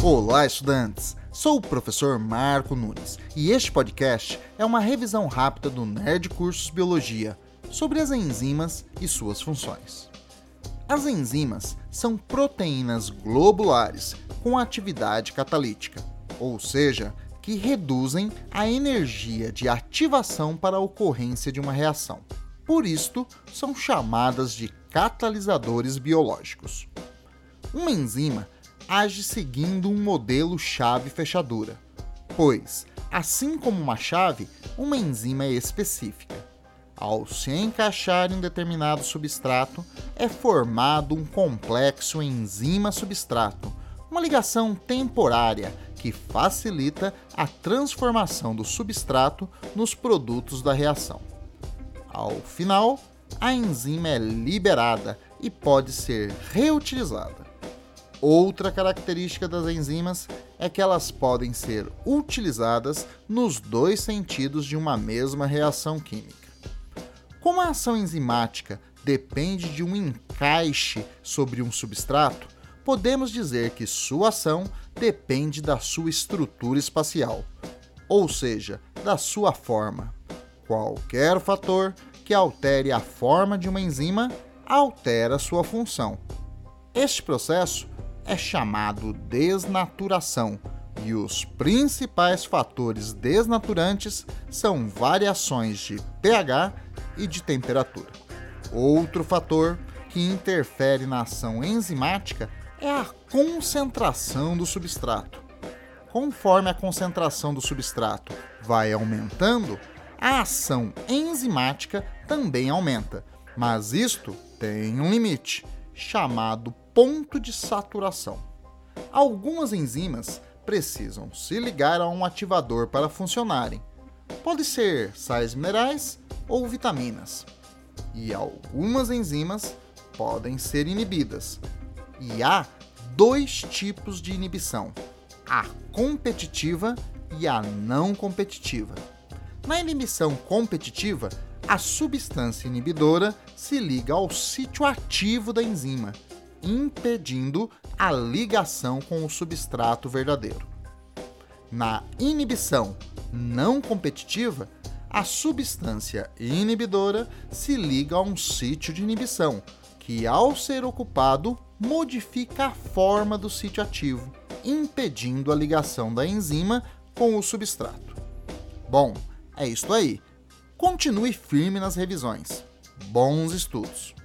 Olá, estudantes! Sou o professor Marco Nunes e este podcast é uma revisão rápida do Nerd Cursos Biologia sobre as enzimas e suas funções. As enzimas são proteínas globulares com atividade catalítica, ou seja, que reduzem a energia de ativação para a ocorrência de uma reação. Por isto, são chamadas de catalisadores biológicos. Uma enzima age seguindo um modelo chave-fechadura, pois, assim como uma chave, uma enzima é específica. Ao se encaixar em um determinado substrato, é formado um complexo enzima-substrato, uma ligação temporária que facilita a transformação do substrato nos produtos da reação. Ao final, a enzima é liberada e pode ser reutilizada. Outra característica das enzimas é que elas podem ser utilizadas nos dois sentidos de uma mesma reação química. Como a ação enzimática depende de um encaixe sobre um substrato, podemos dizer que sua ação depende da sua estrutura espacial, ou seja, da sua forma. Qualquer fator que altere a forma de uma enzima altera sua função. Este processo é chamado desnaturação, e os principais fatores desnaturantes são variações de pH e de temperatura. Outro fator que interfere na ação enzimática é a concentração do substrato. Conforme a concentração do substrato vai aumentando, a ação enzimática também aumenta, mas isto tem um limite, chamado ponto de saturação. Algumas enzimas precisam se ligar a um ativador para funcionarem. Pode ser sais minerais ou vitaminas. E algumas enzimas podem ser inibidas. E há dois tipos de inibição: a competitiva e a não competitiva. Na inibição competitiva, a substância inibidora se liga ao sítio ativo da enzima impedindo a ligação com o substrato verdadeiro. Na inibição não competitiva, a substância inibidora se liga a um sítio de inibição, que ao ser ocupado modifica a forma do sítio ativo, impedindo a ligação da enzima com o substrato. Bom, é isso aí. Continue firme nas revisões. Bons estudos!